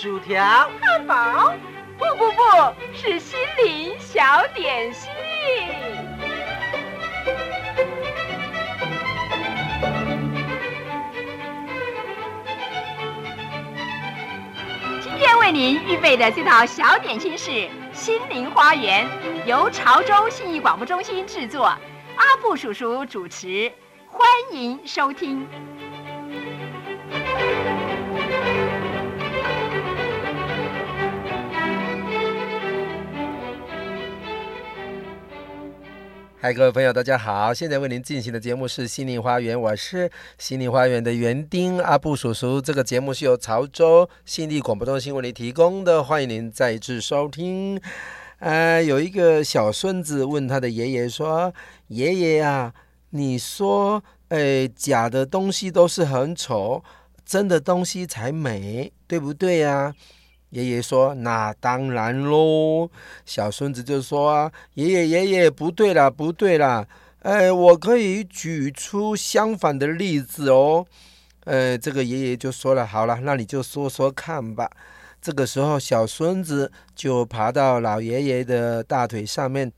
薯条、汉堡，不不不，是心灵小点心。今天为您预备的这道小点心是心灵花园，由潮州信义广播中心制作，阿布叔叔主持，欢迎收听。嗨，各位朋友，大家好！现在为您进行的节目是《心灵花园》，我是心灵花园的园丁阿布叔叔。这个节目是由潮州信义广播中心为您提供的，欢迎您再次收听。呃，有一个小孙子问他的爷爷说：“爷爷啊，你说，呃，假的东西都是很丑，真的东西才美，对不对呀？”爷爷说：“那当然喽。”小孙子就说：“啊，爷爷爷爷，不对啦，不对啦，哎，我可以举出相反的例子哦。”呃，这个爷爷就说了：“好了，那你就说说看吧。”这个时候，小孙子就爬到老爷爷的大腿上面，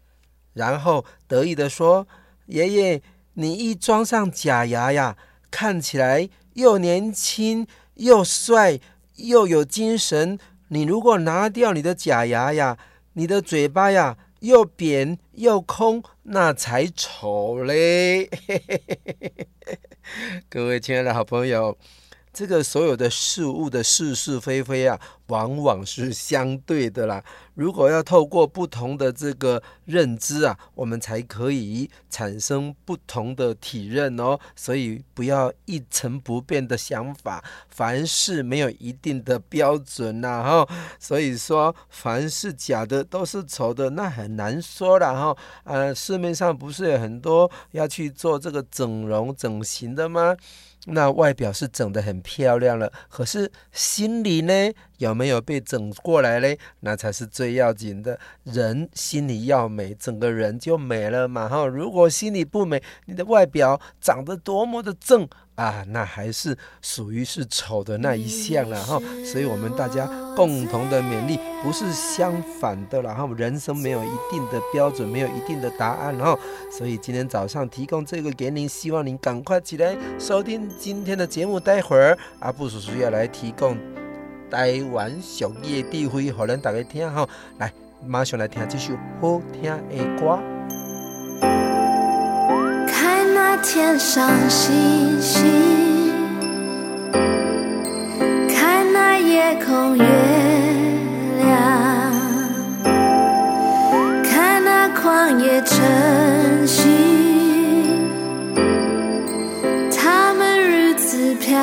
然后得意地说：“爷爷，你一装上假牙呀，看起来又年轻又帅又有精神。”你如果拿掉你的假牙呀，你的嘴巴呀又扁又空，那才丑嘞！各位亲爱的好朋友。这个所有的事物的是是非非啊，往往是相对的啦。如果要透过不同的这个认知啊，我们才可以产生不同的体认哦。所以不要一成不变的想法，凡事没有一定的标准呐。哈，所以说凡是假的都是丑的，那很难说了哈。呃，市面上不是有很多要去做这个整容整形的吗？那外表是整得很漂亮了，可是心里呢，有没有被整过来嘞？那才是最要紧的。人心里要美，整个人就美了嘛。哈，如果心里不美，你的外表长得多么的正。啊，那还是属于是丑的那一项了哈，所以我们大家共同的勉励不是相反的然后。人生没有一定的标准，没有一定的答案哈，所以今天早上提供这个给您，希望您赶快起来收听今天的节目。待会儿阿布叔叔要来提供台湾俗语的智慧，让大家听哈。来，马上来听这首好听的歌。天上星星，看那夜空月亮，看那旷野晨曦，他们如此漂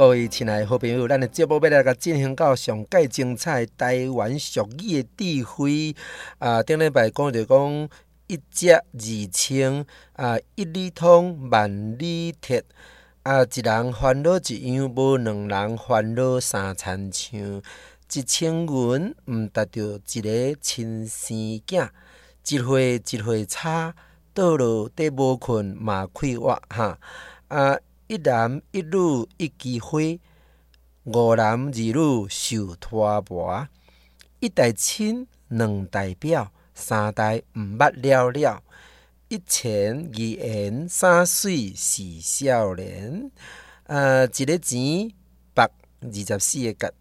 各位亲爱的好朋友，咱的节目要来个进行到上盖精彩台湾俗语的智慧啊！顶礼拜讲着讲一只二千啊，一里通万里铁啊，一人烦恼一样，无两人烦恼三餐像。一千元毋值着一个亲生囝，一岁一岁差，倒落地无困嘛快活哈啊！一男一女一枝花，五男二女受拖磨。一代亲，两代表，三代毋捌了了。一钱二缘三岁是少年。呃，一个钱百二十四个角，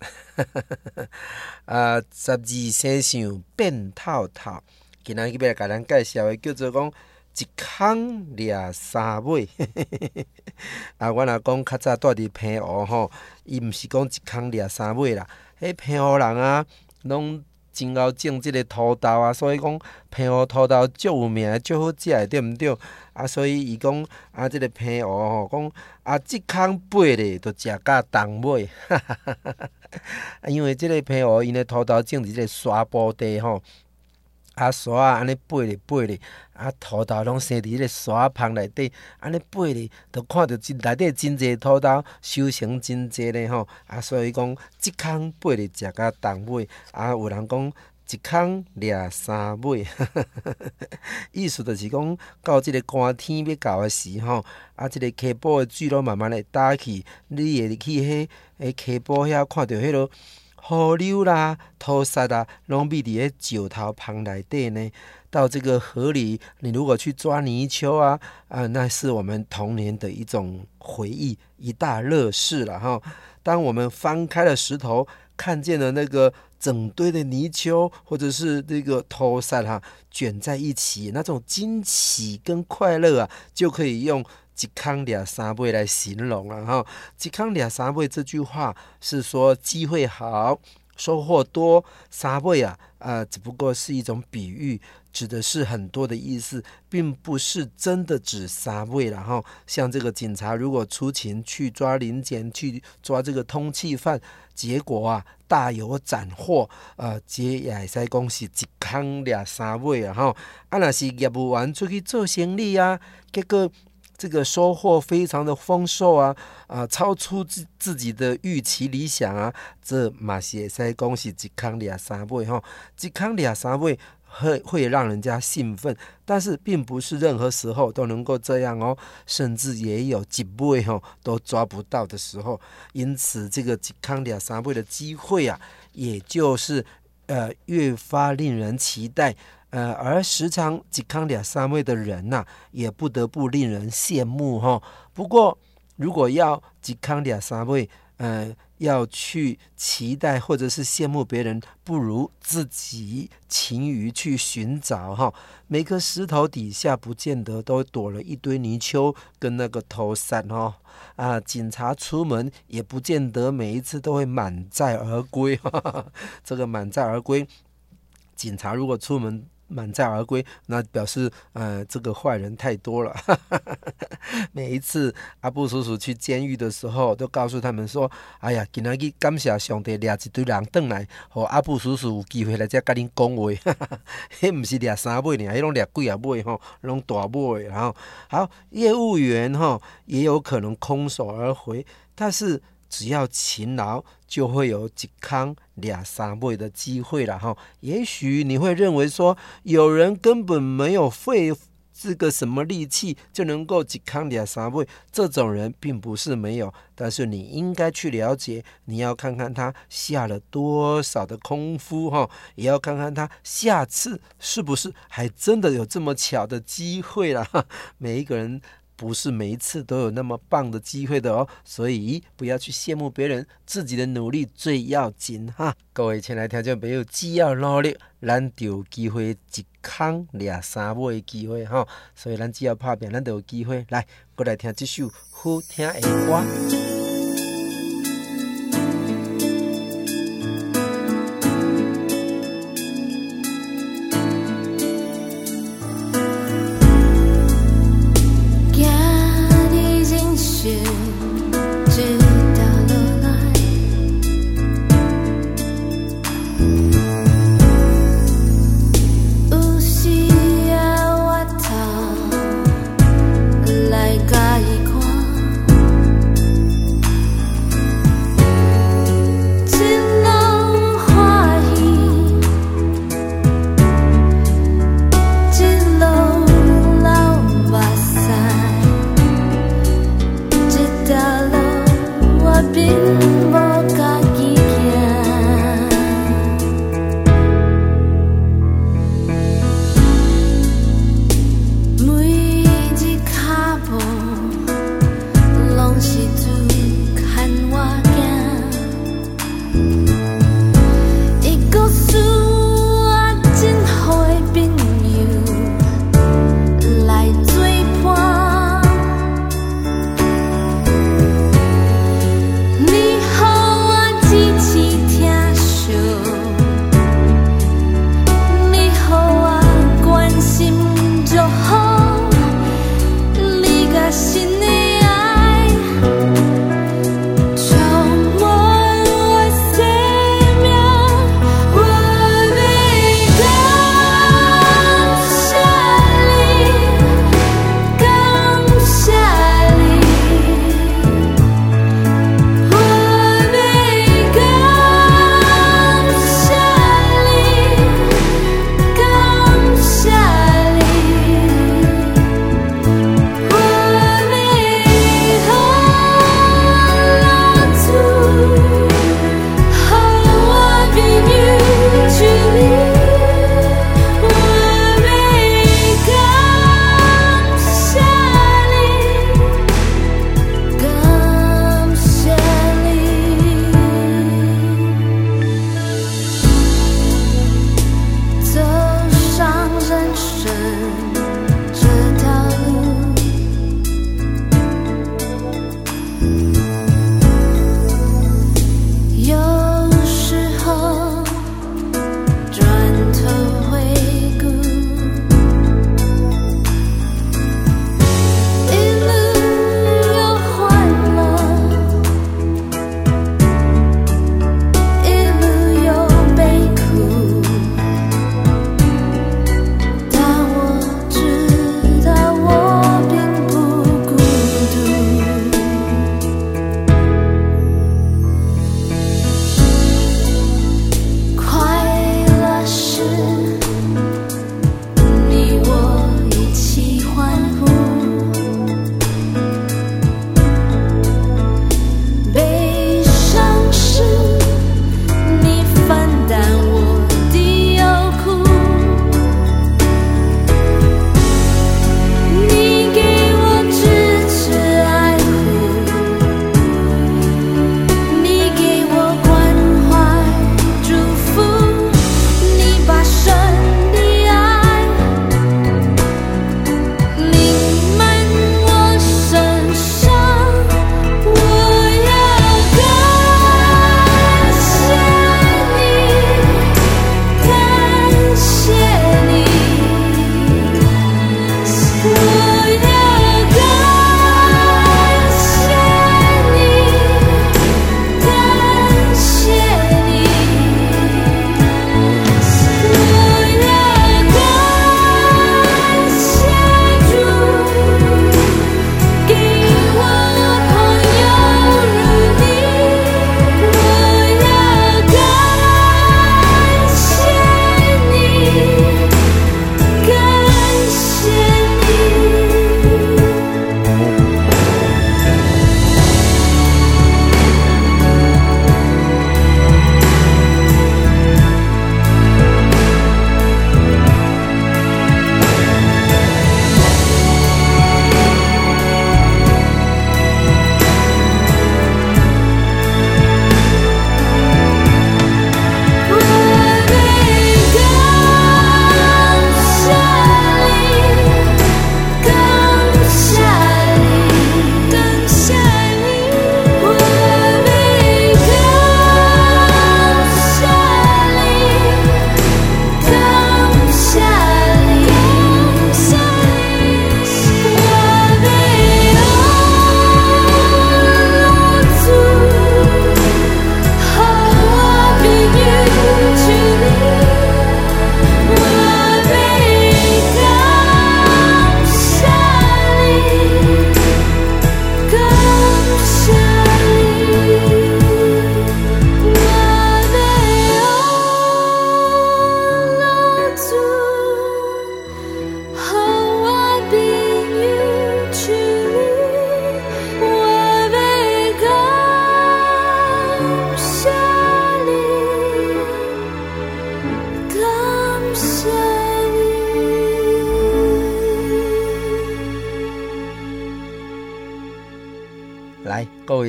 啊，十二生肖变透透。今仔日要来甲咱介绍的叫做讲。一空掠三尾，啊，我若讲较早住伫平湖吼，伊毋是讲一空掠三尾啦。迄平湖人啊，拢真爱种即个土豆啊，所以讲平湖土豆足有名，足好食的，对毋对？啊，所以伊讲啊，即、个平湖吼，讲啊，一空八咧，着食甲重尾，哈哈哈哈哈。因为即个平湖因的土豆种伫即个沙坡地吼。啊，沙啊，安尼爬咧爬咧，啊，土豆拢生伫迄个沙棚内底，安尼爬咧，着看着真内底真济土豆，收成真济咧吼。啊，所以讲，一空爬咧食甲重尾，啊，有人讲一空掠三尾，意思就是讲到即个寒天要到的时候，啊，即、这个溪埔的水拢慢慢来打去，你会去迄个溪埔遐看着迄落。河流啦、土沙啦，拢密伫咧石头旁内底呢。到这个河里，你如果去抓泥鳅啊，啊，那是我们童年的一种回忆，一大乐事了哈。当我们翻开了石头，看见了那个整堆的泥鳅，或者是那个土沙哈卷在一起，那种惊喜跟快乐啊，就可以用。一空掠三倍来形容了哈，一空掠三倍这句话是说机会好，收获多。三倍啊，啊、呃，只不过是一种比喻，指的是很多的意思，并不是真的指三倍了哈。像这个警察如果出勤去抓临检，去抓这个通缉犯，结果啊大有斩获，呃，这也会使讲是一空掠三尾啊哈。啊，若是业务员出去做生意啊，结果。这个收获非常的丰硕啊，啊，超出自自己的预期理想啊，这嘛是会使讲是一空掠三位吼，一空掠三位会会让人家兴奋，但是并不是任何时候都能够这样哦，甚至也有几位吼都抓不到的时候，因此这个一空掠三位的机会啊，也就是呃越发令人期待。呃，而时常一空掠三位的人呐、也不得不令人羡慕哈。不过，如果要一空掠三位，呃，要去期待或者是羡慕别人，不如自己勤于去寻找哈。每颗石头底下不见得都躲了一堆泥鳅跟那个土沙哈。啊，警察出门也不见得每一次都会满载而归哈。这个满载而归，警察如果出门。满载而归，那表示呃，这个坏人太多了。每一次阿布叔叔去监狱的时候，都告诉他们说：“哎呀，今仔日感谢上帝，掠一堆人转来，和阿布叔叔有机会来这跟恁讲话。迄不是掠三尾呢，迄拢掠几啊尾吼，拢大尾。然后好，业务员吼也有可能空手而回，但是。只要勤劳，就会有几康两三倍的机会了哈。也许你会认为说，有人根本没有费这个什么力气就能够一空掠三倍，这种人并不是没有。但是你应该去了解，你要看看他下了多少的功夫哈，也要看看他下次是不是还真的有这么巧的机会了。每一个人。不是每一次都有那么棒的机会的哦，所以不要去羡慕别人，自己的努力最要紧哈。各位亲爱的听众朋友，只要努力，咱就有机会一空俩三尾的机会哈。所以咱只要拍片，咱就有机会。来，过来听这首好听的歌。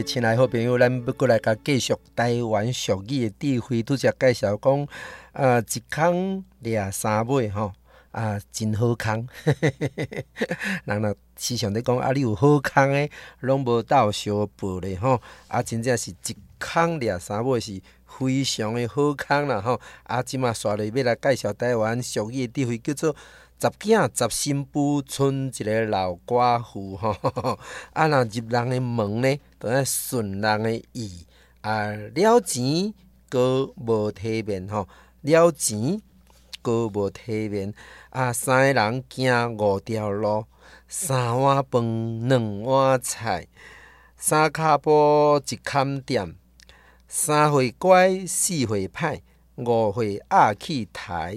亲爱好朋友，咱要过来甲继续台湾俗语的智慧，拄则介绍讲，啊，一空掠三尾吼，啊，真好空。人若时常咧讲，啊，你有好空诶，拢无斗相报咧吼，啊，真正是一空掠三尾是非常诶好空啦吼，啊，即嘛刷咧要来介绍台湾俗语的智慧，叫做。十囝十新妇，剩一个老寡妇吼。啊，若入人的门呢，都爱顺人的意。啊，了钱阁无体面吼，了钱阁无体面。啊，三个人行五条路，三碗饭两碗菜，三跤埔一坎店，三回乖四回歹。误会压气台，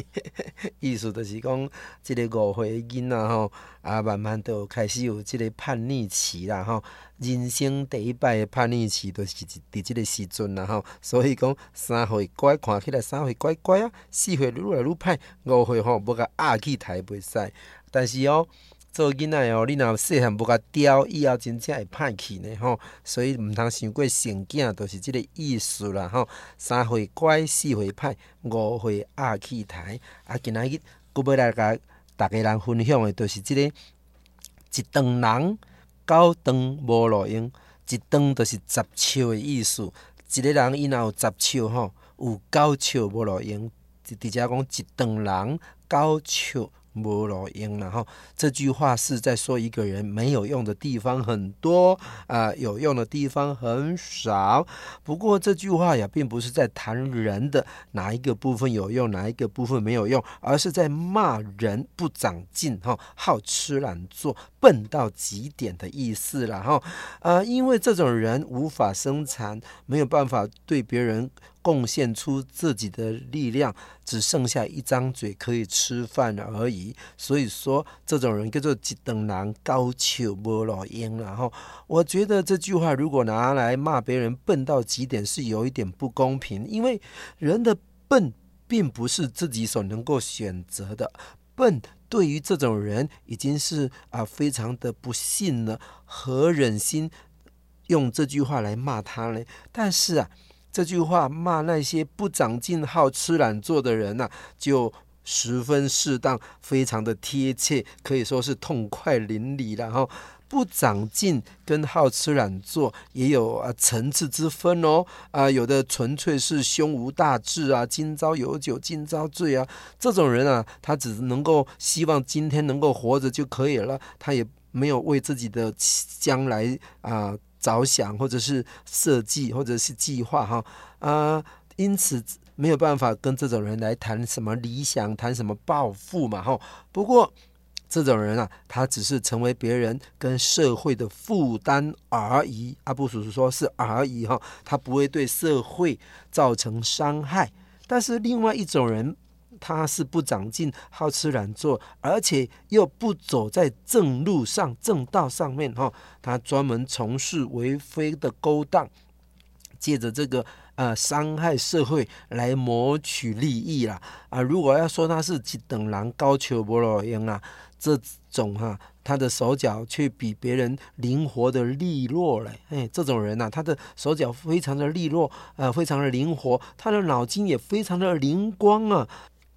意思就是讲，即个误会囡仔吼，啊，慢慢都开始有即个叛逆期啦吼。人生第一摆的叛逆期，都是伫即个时阵啦吼。所以讲，三岁乖看起来三岁乖乖啊，四岁愈来愈歹，误会吼要甲压气台袂使。但是哦。做囡仔哦，你若细汉无甲调，以后真正会歹去呢吼。所以毋通伤过成囝，都、是即个意思啦吼。三回乖，四回歹，五回压起台。啊，今仔日阁要来甲逐个人分享的，就是即个一丈人九丈无路用，一丈就是十笑的意思。一个人伊若有十笑吼，有九笑无路用，直直接讲一丈人九笑。无路用然后，这句话是在说一个人没有用的地方很多啊、有用的地方很少。不过这句话呀并不是在谈人的哪一个部分有用，哪一个部分没有用，而是在骂人不长进哈，好吃懒做，笨到极点的意思了哈。啊、呃，因为这种人无法生产，没有办法对别人。贡献出自己的力量，只剩下一张嘴可以吃饭而已。所以说，这种人叫做一等人九笑无路用。然后，我觉得这句话如果拿来骂别人笨到极点，是有一点不公平。因为人的笨并不是自己所能够选择的，笨对于这种人已经是啊非常的不幸了。何忍心用这句话来骂他呢？但是啊。这句话骂那些不长进、好吃懒做的人呐、啊，就十分适当，非常的贴切，可以说是痛快淋漓。然后，不长进跟好吃懒做也有啊层次之分哦。啊，有的纯粹是胸无大志啊，今朝有酒今朝醉啊，这种人啊，他只能够希望今天能够活着就可以了，他也没有为自己的将来啊。着想，或者是设计，或者是计划，哈啊，因此没有办法跟这种人来谈什么理想，谈什么抱负嘛，哈。不过这种人啊，他只是成为别人跟社会的负担而已。阿布叔叔说是而已，哈，他不会对社会造成伤害。但是另外一种人。他是不长进、好吃懒做，而且又不走在正路上、正道上面哈。他专门从事为非的勾当，借着这个呃伤害社会来谋取利益啦啊！如果要说他是一丈人九笑无路用啊，这种哈、他的手脚却比别人灵活的利落嘞。哎，这种人呐、啊，他的手脚非常的利落，呃，非常的灵活，他的脑筋也非常的灵光啊。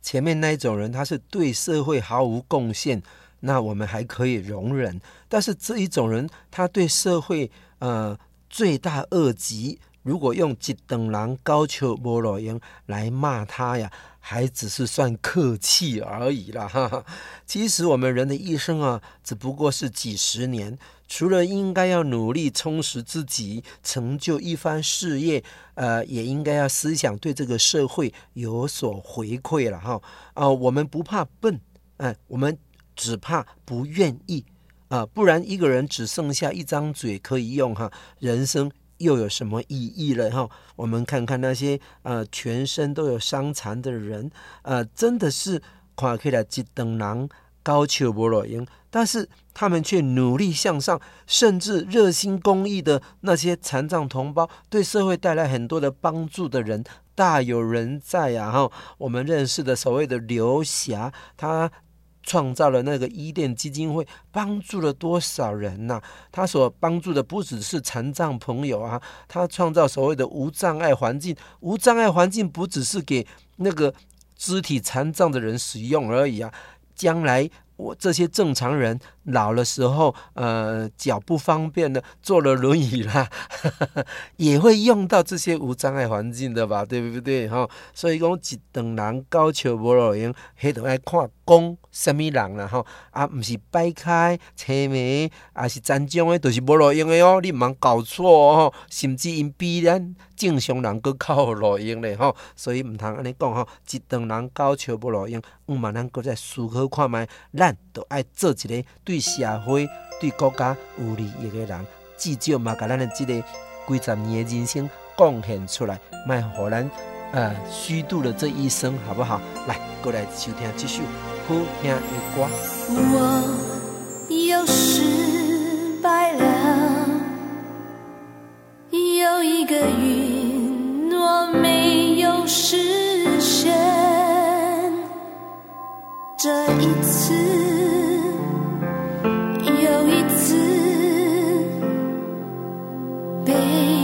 前面那一种人，他是对社会毫无贡献，那我们还可以容忍。但是这一种人，他对社会呃罪大恶极，如果用一等人高笑无路用来骂他呀，还只是算客气而已啦。哈哈，其实我们人的一生啊，只不过是几十年。除了应该要努力充实自己，成就一番事业，呃，也应该要思想对这个社会有所回馈了哈。啊、我们不怕笨，哎、我们只怕不愿意啊、不然一个人只剩下一张嘴可以用哈，人生又有什么意义了哈？我们看看那些呃全身都有伤残的人，呃，真的是看起来一丈人九笑无路用。但是他们却努力向上，甚至热心公益的那些残障同胞，对社会带来很多的帮助的人大有人在啊！哈，我们认识的所谓的刘霞，他创造了那个伊甸基金会，帮助了多少人呐、他所帮助的不只是残障朋友啊，他创造所谓的无障碍环境。无障碍环境不只是给那个肢体残障的人使用而已啊，将来。我这些正常人老的时候，呃，脚不方便的，坐了轮椅啦，也会用到这些无障碍环境的吧，对不对？哈，所以讲一等人高桥无路用，还得爱看讲什么人啦，哈，啊，毋是掰开、车眉，啊是残障的，都是无路用的哦，你唔通搞错哦，甚至因比咱正常人佫较有路用嘞，哈，所以唔通安尼讲哈，一等人高桥无路用，唔嘛咱佫再思考看觅。咱都爱做一个对对社会、对国家有利益的人，至少嘛，给咱的这个几十年的人生贡献出来，卖互咱呃虚度了这一生，好不好？来，过来收听这首好听的歌。我又失败了，有一个允诺没有实现。这一次，背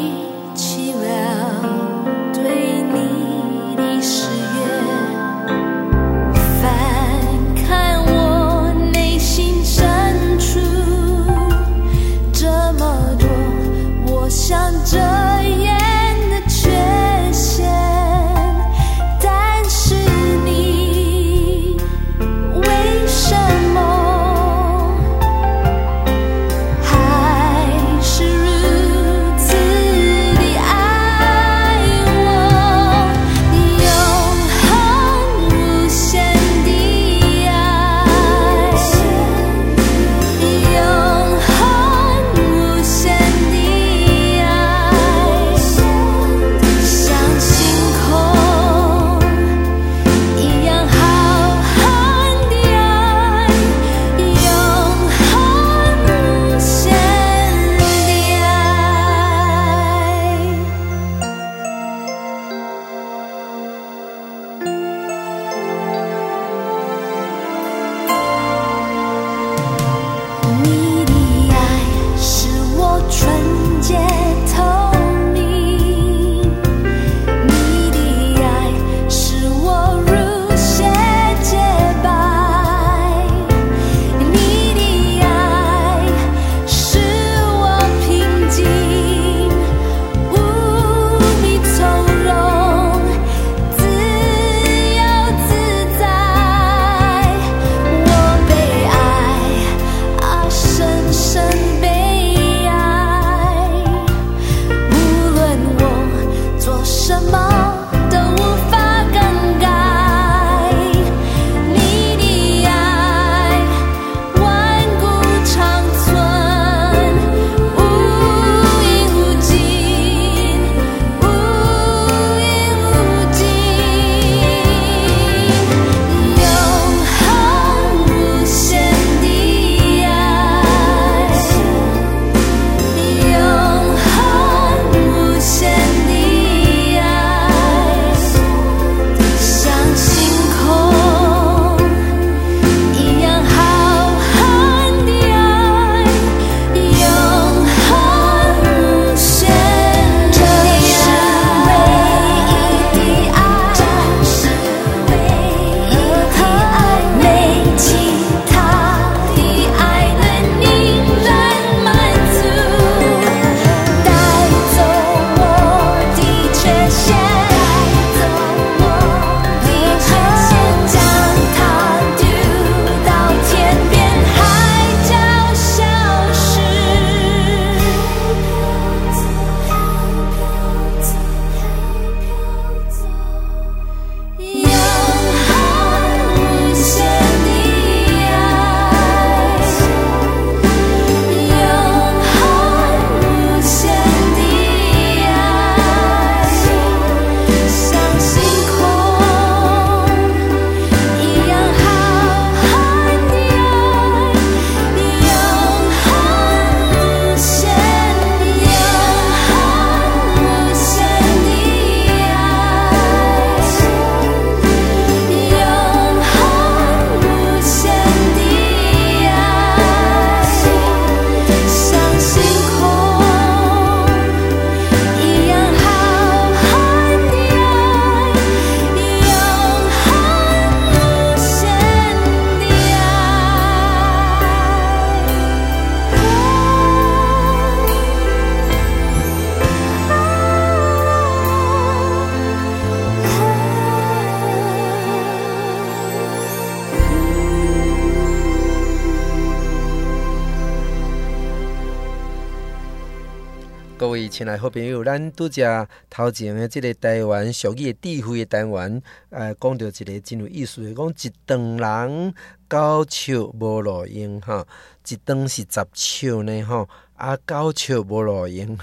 亲爱好朋友，咱拄只头前诶这个台湾俗语诶智慧诶单元，呃，讲到一个真有意思诶，讲一丈人九笑无路用，哈，一丈是十笑呢，哈，啊，九笑无路用，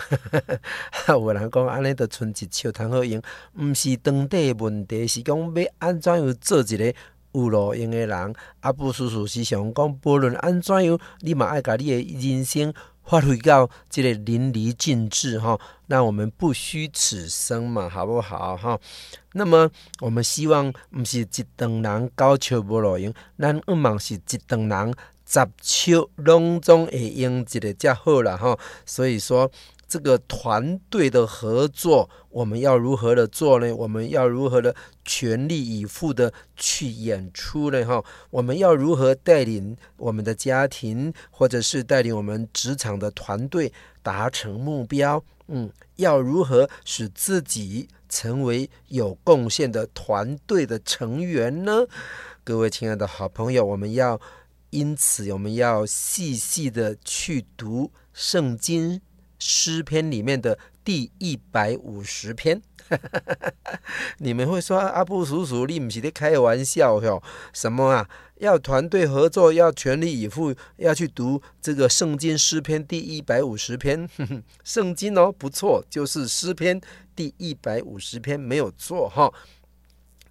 有人讲安尼就剩一笑通好用，毋是长短问题，是讲要安怎样做一个有路用的人。阿布叔叔是想讲，无论安怎样，你嘛爱甲你的人生。发挥到这个淋漓尽致哈，那我们不虚此生嘛，好不好哈？那么我们希望不是一等人九尺无路用，咱毋茫是一等人十手拢总会用一个才好啦哈。所以说。这个团队的合作，我们要如何的做呢？我们要如何的全力以赴的去演出呢？哈，我们要如何带领我们的家庭，或者是带领我们职场的团队达成目标？嗯，要如何使自己成为有贡献的团队的成员呢？各位亲爱的好朋友，我们要因此，我们要细细的去读圣经。诗篇里面的第一百五十篇，你们会说阿布叔叔，你不是在开玩笑哟？什么啊？要团队合作，要全力以赴，要去读这个圣经诗篇第一百五十篇。圣经哦，不错，就是诗篇第一百五十篇，没有错哈。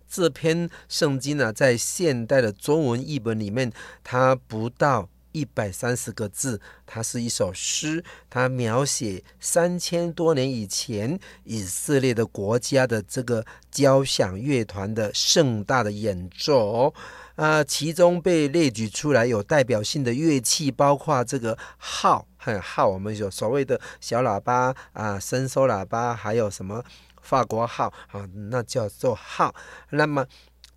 这篇圣经呢，在现代的中文译本里面，它不到。一百三十个字，它是一首诗，它描写三千多年以前以色列的国家的这个交响乐团的盛大的演奏，啊，其中被列举出来有代表性的乐器，包括这个号，很号，我们有所谓的小喇叭啊，伸缩喇叭，还有什么法国号啊，那叫做号。那么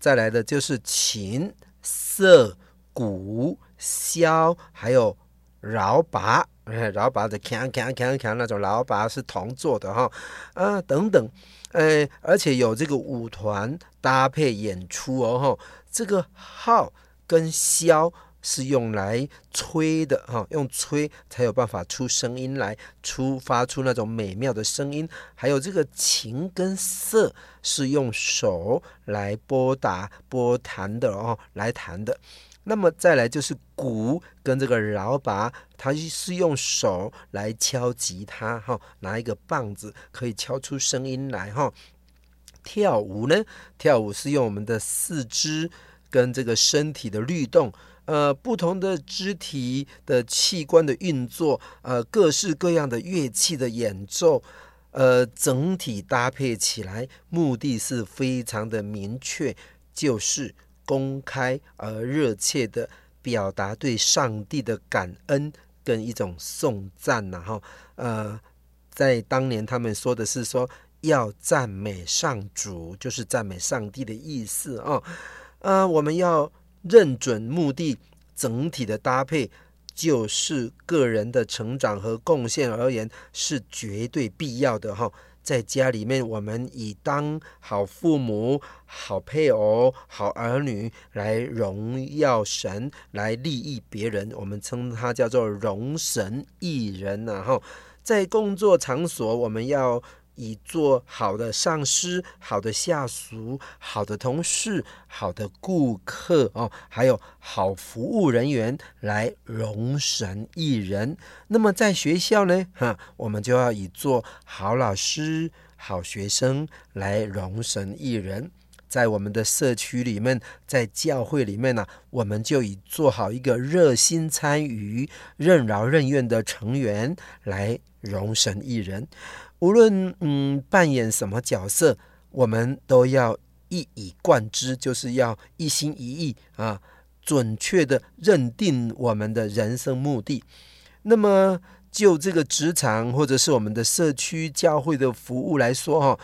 再来的就是琴、瑟、鼓。箫还有饶拔，饶拔的锵锵锵锵那种饶拔是铜做的哈，啊等等，呃，而且有这个舞团搭配演出哦哈，这个号跟箫是用来吹的哈，用吹才有办法出声音来，出发出那种美妙的声音，还有这个琴跟瑟是用手来拨打拨弹的哦，来弹的。那么再来就是鼓跟这个饶拔，它是用手来敲击它哈，拿一个棒子可以敲出声音来哈。跳舞呢，跳舞是用我们的四肢跟这个身体的律动，呃，不同的肢体的器官的运作，呃，各式各样的乐器的演奏，呃，整体搭配起来，目的是非常的明确，就是。公开而热切的表达对上帝的感恩跟一种颂赞，然后呃，在当年他们说的是说要赞美上主，就是赞美上帝的意思啊。呃，我们要认准目的，整体的搭配就是个人的成长和贡献而言是绝对必要的哈。在家里面，我们以当好父母、好配偶、好儿女来荣耀神，来利益别人。我们称它叫做荣神益人然后，在工作场所，我们要。以做好的上司、好的下属、好的同事、好的顾客哦，还有好服务人员来荣神一人。那么在学校呢，哈，我们就要以做好老师、好学生来荣神一人。在我们的社区里面，在教会里面呢，我们就以做好一个热心参与、任劳任怨的成员来荣神一人。无论嗯扮演什么角色，我们都要一以贯之，就是要一心一意啊，准确的认定我们的人生目的。那么就这个职场或者是我们的社区教会的服务来说，哈。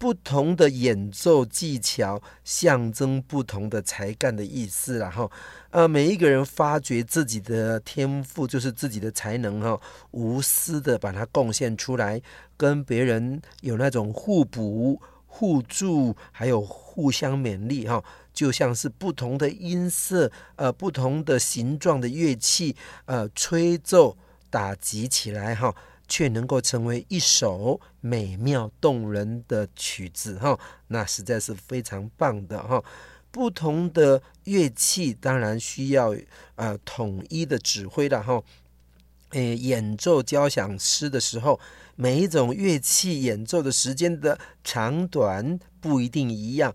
不同的演奏技巧象征不同的才干的意思，然后，呃，每一个人发掘自己的天赋，就是自己的才能，哈，无私的把它贡献出来，跟别人有那种互补、互助，还有互相勉励，哈，就像是不同的音色，呃，不同的形状的乐器，呃，吹奏打击起来，哈。却能够成为一首美妙动人的曲子哈，那实在是非常棒的哈。不同的乐器当然需要呃统一的指挥了哈。诶，演奏交响诗的时候，每一种乐器演奏的时间的长短不一定一样，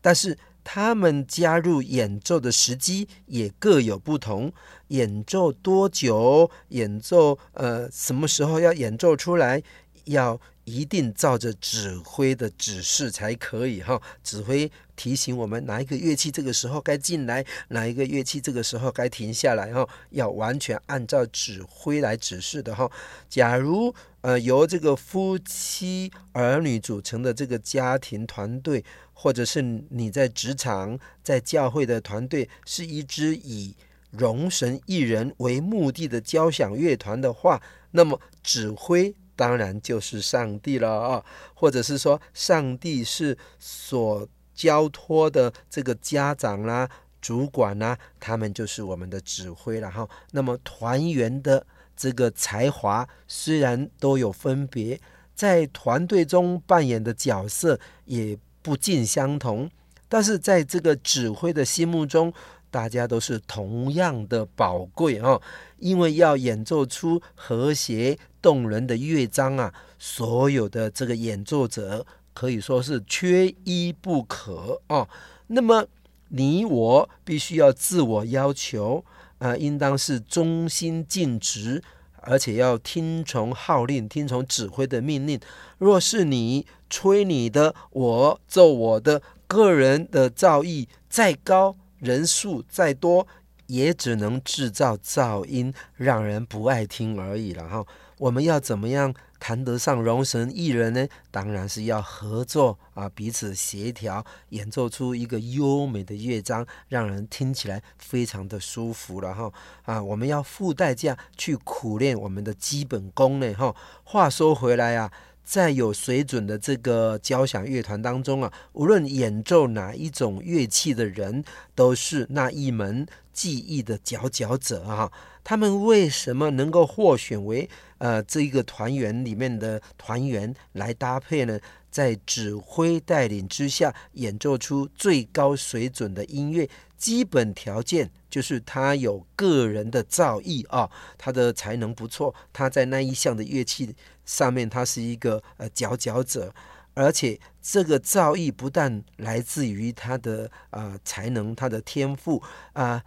但是他们加入演奏的时机也各有不同。演奏多久？演奏呃什么时候要演奏出来？要一定照着指挥的指示才可以哈。指挥提醒我们哪一个乐器这个时候该进来，哪一个乐器这个时候该停下来哈。要完全按照指挥来指示的哈。假如呃由这个夫妻儿女组成的这个家庭团队，或者是你在职场、在教会的团队，是一支以荣神一人为目的的交响乐团的话，那么指挥。当然就是上帝了啊，或者是说，上帝是所交托的这个家长啦、主管啦、他们就是我们的指挥了哈。那么团员的这个才华虽然都有分别，在团队中扮演的角色也不尽相同，但是在这个指挥的心目中，大家都是同样的宝贵啊，因为要演奏出和谐动人的乐章啊，所有的这个演奏者可以说是缺一不可啊。那么你我必须要自我要求啊，应当是忠心尽职，而且要听从号令，听从指挥的命令。若是你吹你的，我奏我的，个人的造诣再高，人数再多，也只能制造噪音，让人不爱听而已了哈。我们要怎么样谈得上荣神益人呢？当然是要合作啊，彼此协调，演奏出一个优美的乐章，让人听起来非常的舒服了哈。啊，我们要付代价去苦练我们的基本功呢哈。话说回来啊。在有水准的这个交响乐团当中啊，无论演奏哪一种乐器的人，都是那一门技艺的佼佼者啊。他们为什么能够获选为呃这一个团员里面的团员来搭配呢？在指挥带领之下，演奏出最高水准的音乐，基本条件就是他有个人的造诣啊，他的才能不错，他在那一项的乐器。上面他是一个呃佼佼者，而且这个造诣不但来自于他的、呃、才能，他的天赋啊、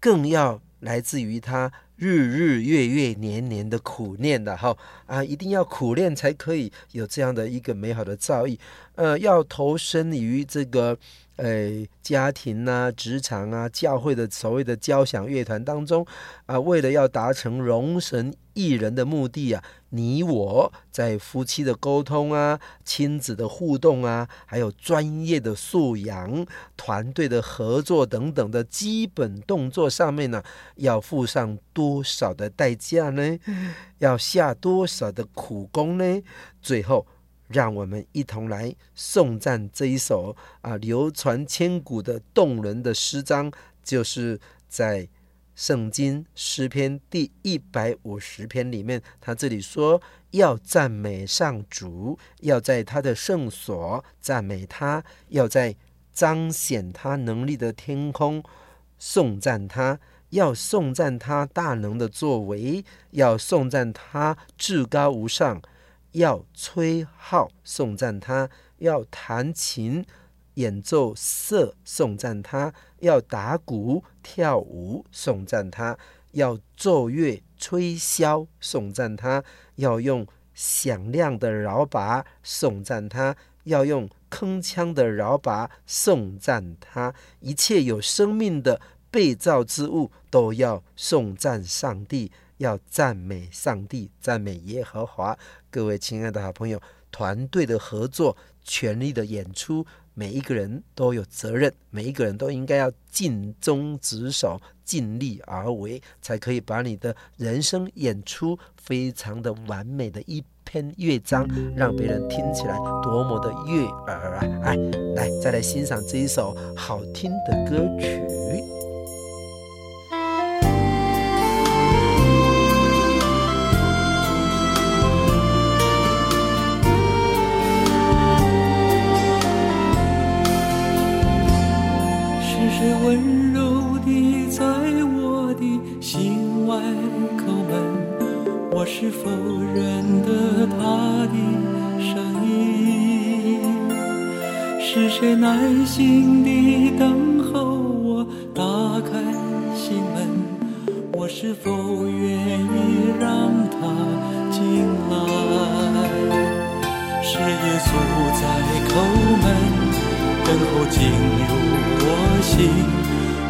更要来自于他日日月月年年的苦练的哈啊，一定要苦练才可以有这样的一个美好的造诣，呃，要投身于这个。诶，家庭啊，职场啊，教会的所谓的交响乐团当中啊，为了要达成容神益人的目的啊，你我在夫妻的沟通啊，亲子的互动啊，还有专业的素养、团队的合作等等的基本动作上面呢，要付上多少的代价呢？要下多少的苦功呢？最后。让我们一同来颂赞这一首啊流传千古的动人的诗章，就是在圣经诗篇第一百五十篇里面，他这里说要赞美上主，要在他的圣所赞美他，要在彰显他能力的天空颂赞他，要颂赞他大能的作为，要颂赞他至高无上。要吹号颂赞他，要弹琴演奏瑟颂赞他，要打鼓跳舞颂赞他，要奏乐吹箫颂赞他，要用响亮的驴鈸颂赞他，要用铿锵的驴鈸颂赞他，一切有生命的被造之物都要颂赞上帝。要赞美上帝，赞美耶和华。各位亲爱的好朋友，团队的合作，全力的演出，每一个人都有责任，每一个人都应该要尽忠职守，尽力而为，才可以把你的人生演出非常的完美的一篇乐章，让别人听起来多么的悦耳啊！哎，来，再来欣赏这一首好听的歌曲。谁温柔地在我的心外叩门？我是否认得他的声音？是谁耐心地等候我打开心门？我是否愿意让他进来？是耶稣在叩门。等候进入我心。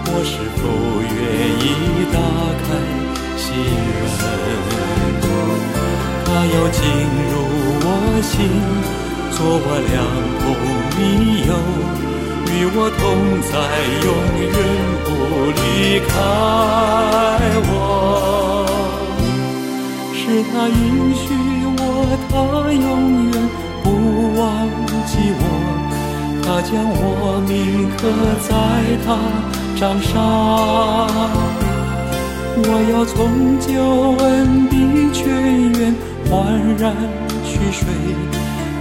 我是否愿意打开心门？他要进入我心，做我良朋密友。与我同在，永远不离开我。是他允许我，他永远不忘记我。他将我铭刻在他掌上。我要从旧恩的泉源焕然取水。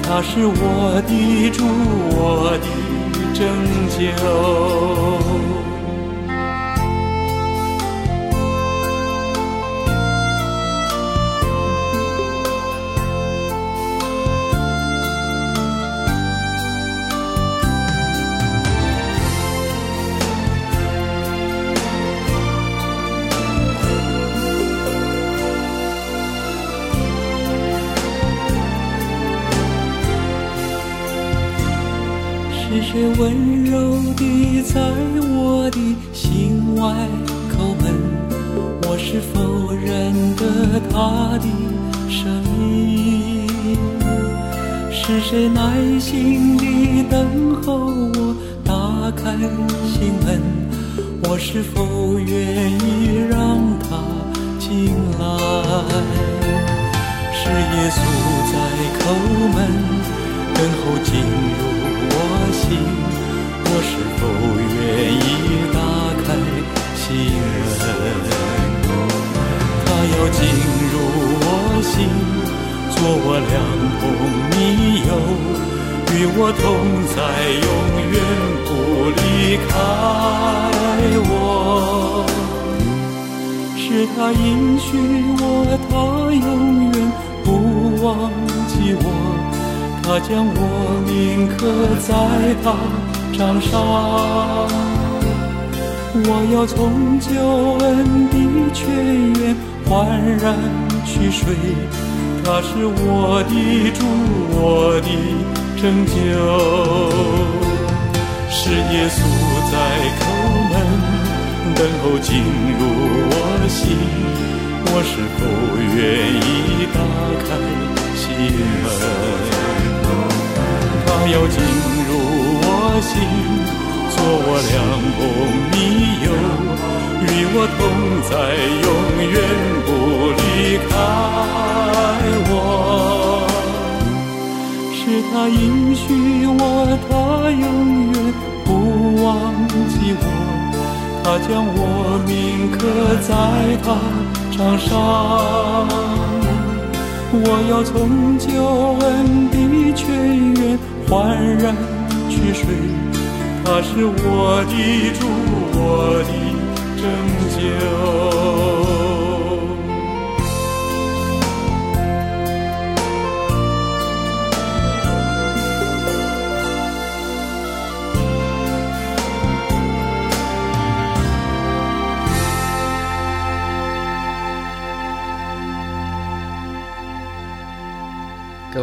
他是我的主，我的。拯救。在我的心外叩门？我是否认得他的声音？是谁耐心地等候我打开心门？我是否愿意让他进来？是耶稣在叩门，等候进入。我心，做我良朋密友，与我同在，永远不离开我。是他应许我，他永远不忘记我。他将我铭刻在他掌上，我要从旧恩的泉源焕然取水。他是我的主，我的拯救。是耶稣在叩门，等候进入我心。我是否愿意打开心门？他要进入我心，做我良朋密友，与我同在，永远不离开我。是他应许我，他永远不忘记我。他将我铭刻在他掌上。我要从旧恩的泉源焕然取水，他是我的主，我的拯救。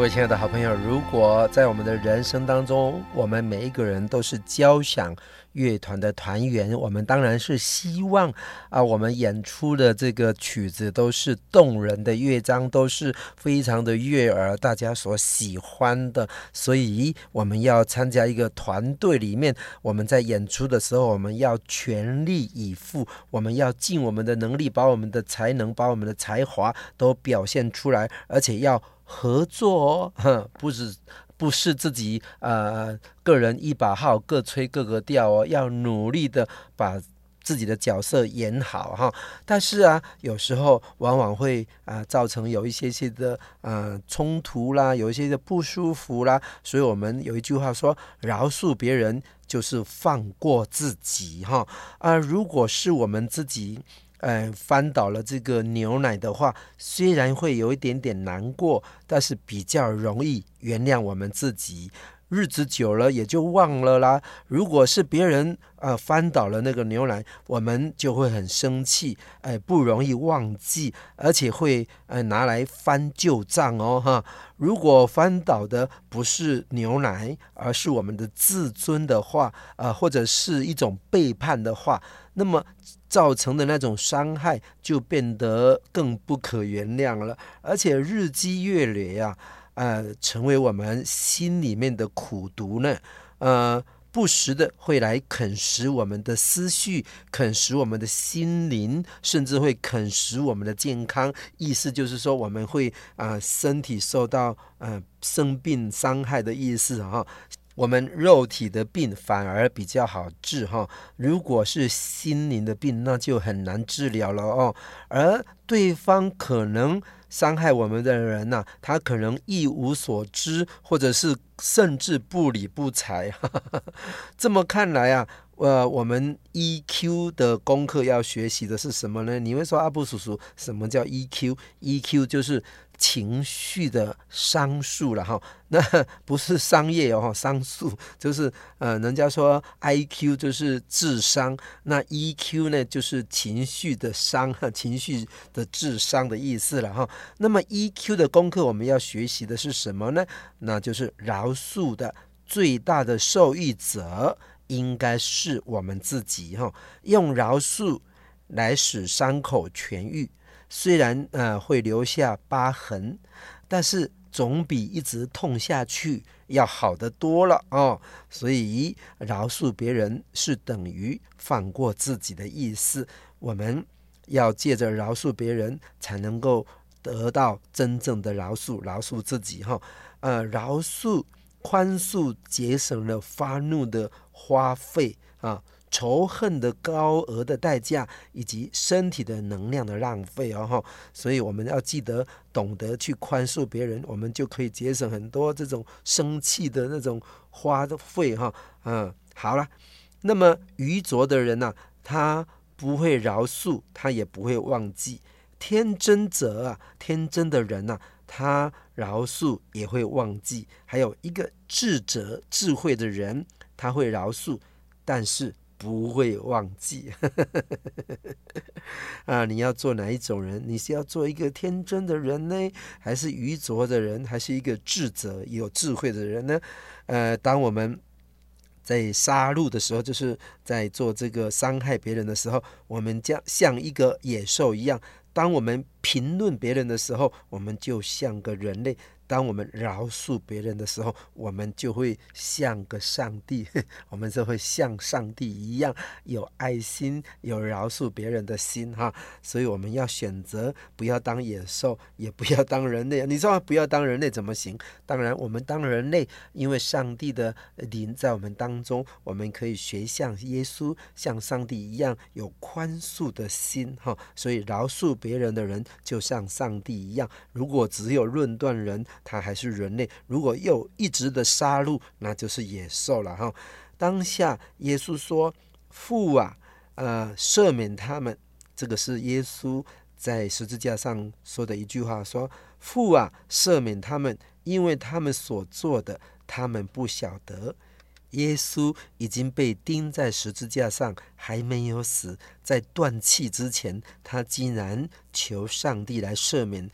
亲爱的好朋友，如果在我们的人生当中，我们每一个人都是交响乐团的团员，我们当然是希望啊，我们演出的这个曲子都是动人的乐章，都是非常的悦耳，大家所喜欢的。所以我们要参加一个团队里面，我们在演出的时候，我们要全力以赴，我们要尽我们的能力，把我们的才能、把我们的才华都表现出来，而且要。合作哦，不是不是自己呃个人一把号各吹各个调哦，要努力的把自己的角色演好哈。但是啊，有时候往往会啊、造成有一些些的呃冲突啦，有一些的不舒服啦。所以我们有一句话说：饶恕别人就是放过自己哈。啊、如果是我们自己。呃，翻倒了这个牛奶的话，虽然会有一点点难过，但是比较容易原谅我们自己。日子久了也就忘了啦。如果是别人呃翻倒了那个牛奶，我们就会很生气，哎、不容易忘记，而且会呃拿来翻旧账哦哈。如果翻倒的不是牛奶，而是我们的自尊的话，啊、呃，或者是一种背叛的话，那么造成的那种伤害就变得更不可原谅了，而且日积月累呀、啊。呃，成为我们心里面的苦毒呢，呃，不时的会来啃食我们的思绪，啃食我们的心灵，甚至会啃食我们的健康。意思就是说，我们会啊、身体受到呃生病伤害的意思哈。我们肉体的病反而比较好治哈，如果是心灵的病，那就很难治疗了哦。而对方可能。伤害我们的人呐、他可能一无所知，或者是甚至不理不睬。这么看来啊，呃，我们 EQ 的功课要学习的是什么呢？你会说阿布叔叔，什么叫 EQ？EQ 就是。情绪的商数了哈，那不是商业哦，商数就是呃，人家说 IQ 就是智商，那 EQ 呢就是情绪的商，情绪的智商的意思了哈。那么 EQ 的功课我们要学习的是什么呢？那就是饶恕的最大的受益者应该是我们自己哈，用饶恕来使伤口痊愈。虽然呃会留下疤痕，但是总比一直痛下去要好得多了哦。所以饶恕别人是等于放过自己的意思。我们要借着饶恕别人，才能够得到真正的饶恕，饶恕自己哈、呃，饶恕、宽恕，节省了发怒的花费啊。仇恨的高额的代价，以及身体的能量的浪费哦吼，所以我们要记得懂得去宽恕别人，我们就可以节省很多这种生气的那种花费哈。嗯，好了，那么愚拙的人呢、他不会饶恕，他也不会忘记；天真者啊，天真的人呐、他饶恕也会忘记。还有一个智者、智慧的人，他会饶恕，但是。不会忘记，啊！你要做哪一种人？你是要做一个天真的人呢，还是愚拙的人，还是一个智者、有智慧的人呢？呃，当我们在杀戮的时候，就是在做这个伤害别人的时候，我们将像一个野兽一样；当我们评论别人的时候，我们就像个人类。当我们饶恕别人的时候，我们就会像个上帝，我们就会像上帝一样有爱心，有饶恕别人的心哈。所以我们要选择不要当野兽，也不要当人类。你说不要当人类怎么行？当然，我们当人类，因为上帝的灵在我们当中，我们可以学像耶稣，像上帝一样有宽恕的心哈。所以饶恕别人的人，就像上帝一样。如果只有论断人，他还是人类，如果又一直的杀戮，那就是野兽了哈。当下耶稣说：“父啊，呃，赦免他们。”这个是耶稣在十字架上说的一句话，说：“父啊，赦免他们，因为他们所做的，他们不晓得。”耶稣已经被钉在十字架上，还没有死，在断气之前，他竟然求上帝来赦免。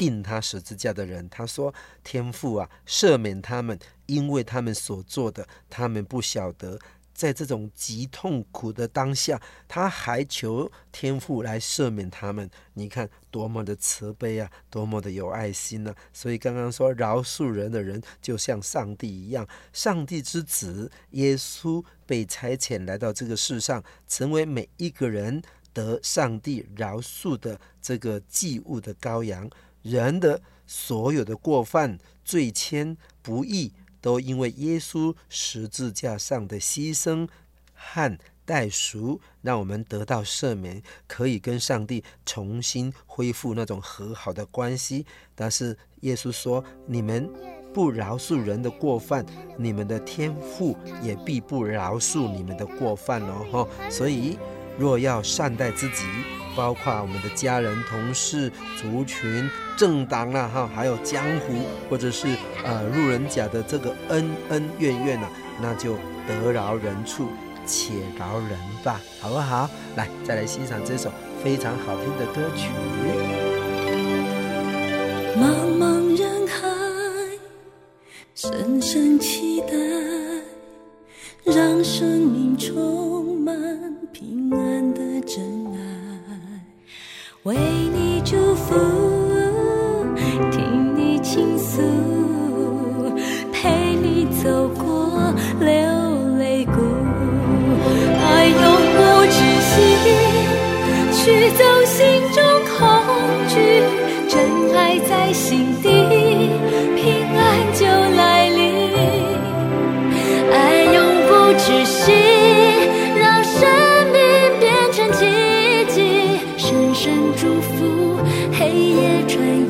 钉他十字架的人，他说：“天父啊，赦免他们，因为他们所做的，他们不晓得。”在这种极痛苦的当下，他还求天父来赦免他们。你看多么的慈悲啊，多么的有爱心呢、啊！所以刚刚说饶恕人的人，就像上帝一样，上帝之子耶稣被差遣来到这个世上，成为每一个人得上帝饶恕的这个祭物的羔羊。人的所有的过犯、罪愆、不义，都因为耶稣十字架上的牺牲和代赎，让我们得到赦免，可以跟上帝重新恢复那种和好的关系。但是耶稣说：“你们不饶恕人的过犯，你们的天父也必不饶恕你们的过犯哦。”所以，若要善待自己。包括我们的家人、同事、族群、政党啊，哈，还有江湖或者是呃路人甲的这个恩恩怨怨呐，那就得饶人处且饶人吧，好不好？来，再来欣赏这首非常好听的歌曲。茫茫人海，深深期待，让生命充满平安的真，为你祝福，听你倾诉，陪你走过流泪谷，爱永不止息，驱走心中恐惧，真爱在心底，平安就来。期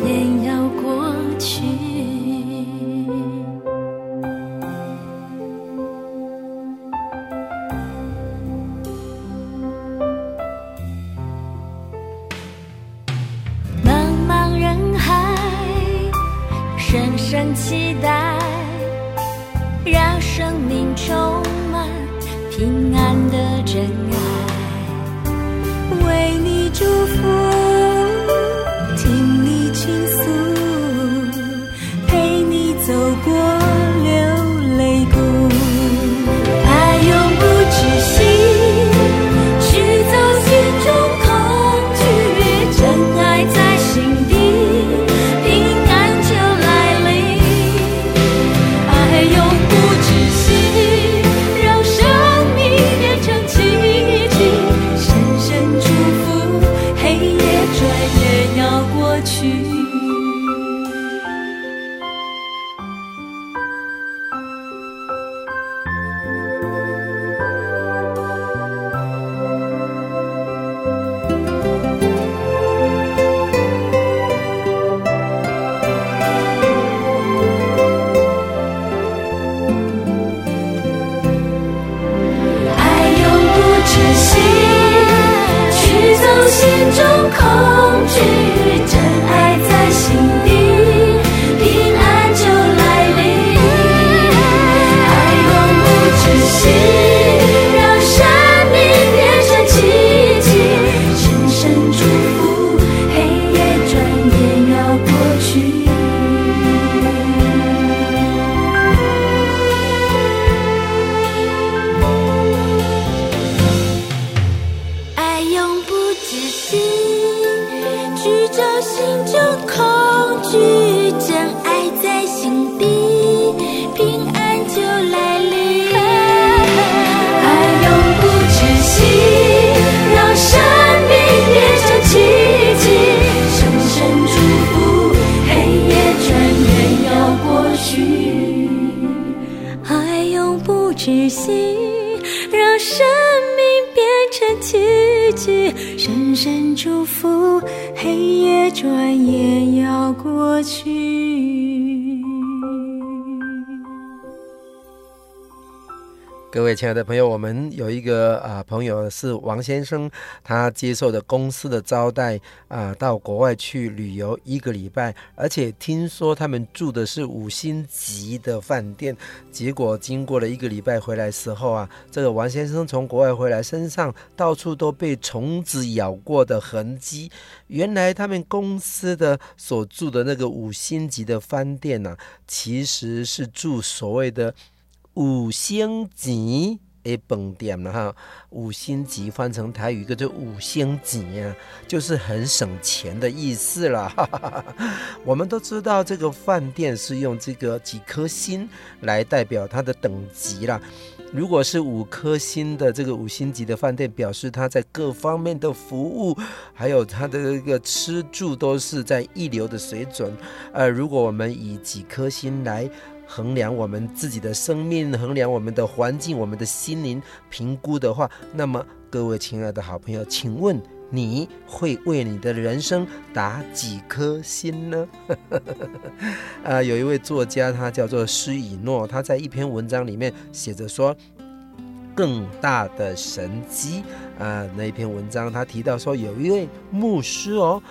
亲爱的朋友，我们有一个啊、朋友是王先生，他接受的公司的招待啊、到国外去旅游一个礼拜，而且听说他们住的是五星级的饭店。结果经过了一个礼拜回来时候啊，这个王先生从国外回来，身上到处都被虫子咬过的痕迹。原来他们公司的所住的那个五星级的饭店呢、啊，其实是住所谓的。五星级的饭店了哈，五星级翻成台语，叫做五星级啊，就是很省钱的意思了。我们都知道，这个饭店是用这个几颗星来代表它的等级啦。如果是五颗星的这个五星级的饭店，表示它在各方面的服务，还有它的这个吃住都是在一流的水准。呃，如果我们以几颗星来衡量我们自己的生命，衡量我们的环境，我们的心灵评估的话，那么各位亲爱的好朋友，请问你会为你的人生打几颗星呢？啊，有一位作家，他叫做施以诺，他在一篇文章里面写着说。更大的神迹啊！那一篇文章他提到说，有一位牧师哦。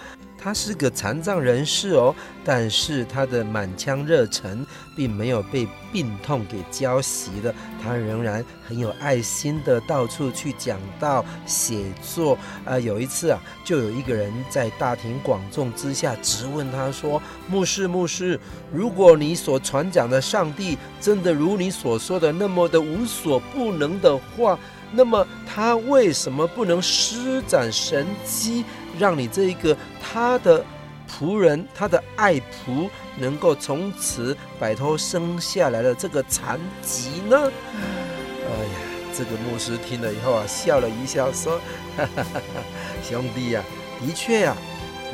他是个残障人士哦，但是他的满腔热忱并没有被病痛给浇熄了，他仍然很有爱心的到处去讲道、写作。啊、呃，有一次啊，就有一个人在大庭广众之下质问他说：“牧师，牧师，如果你所传讲的上帝真的如你所说的那么的无所不能的话，那么他为什么不能施展神迹？”让你这一个他的仆人，他的爱仆，能够从此摆脱生下来的这个残疾呢？哎呀，这个牧师听了以后啊，笑了一笑，说：“哈哈哈哈，兄弟呀、的确呀、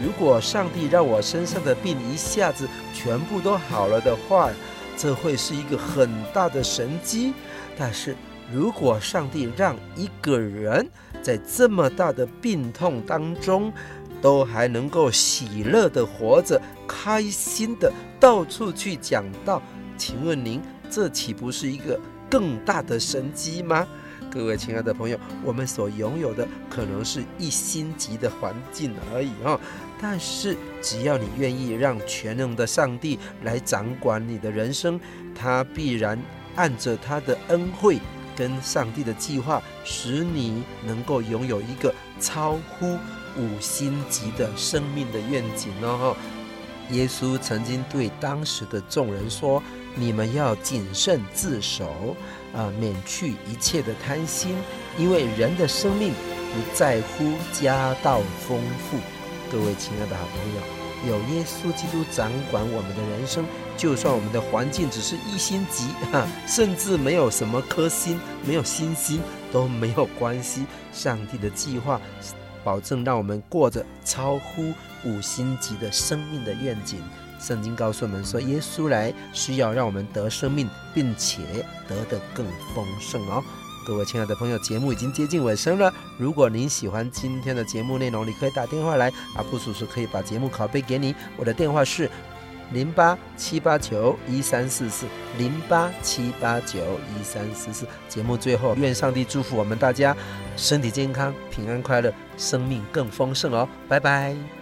如果上帝让我身上的病一下子全部都好了的话，这会是一个很大的神迹。但是如果上帝让一个人……”在这么大的病痛当中，都还能够喜乐的活着，开心的到处去讲道，请问您这岂不是一个更大的神迹吗？各位亲爱的朋友，我们所拥有的可能是一星级的环境而已哈，但是只要你愿意让全能的上帝来掌管你的人生，他必然按着他的恩惠。跟上帝的计划，使你能够拥有一个超乎五星级的生命的愿景哦。耶稣曾经对当时的众人说：“你们要谨慎自守，啊，免去一切的贪心，因为人的生命不在乎家道丰富。”各位亲爱的好朋友。有耶稣基督掌管我们的人生，就算我们的环境只是一星级，哈，甚至没有什么颗星，没有星星都没有关系。上帝的计划，保证让我们过着超乎五星级的生命的愿景。圣经告诉我们说，耶稣来是要让我们得生命，并且得的更丰盛哦。各位亲爱的朋友，节目已经接近尾声了。如果您喜欢今天的节目内容，你可以打电话来，阿布叔叔可以把节目拷贝给你。我的电话是零八七八九一三四四零八七八九一三四四。节目最后，愿上帝祝福我们大家身体健康、平安快乐、生命更丰盛哦！拜拜。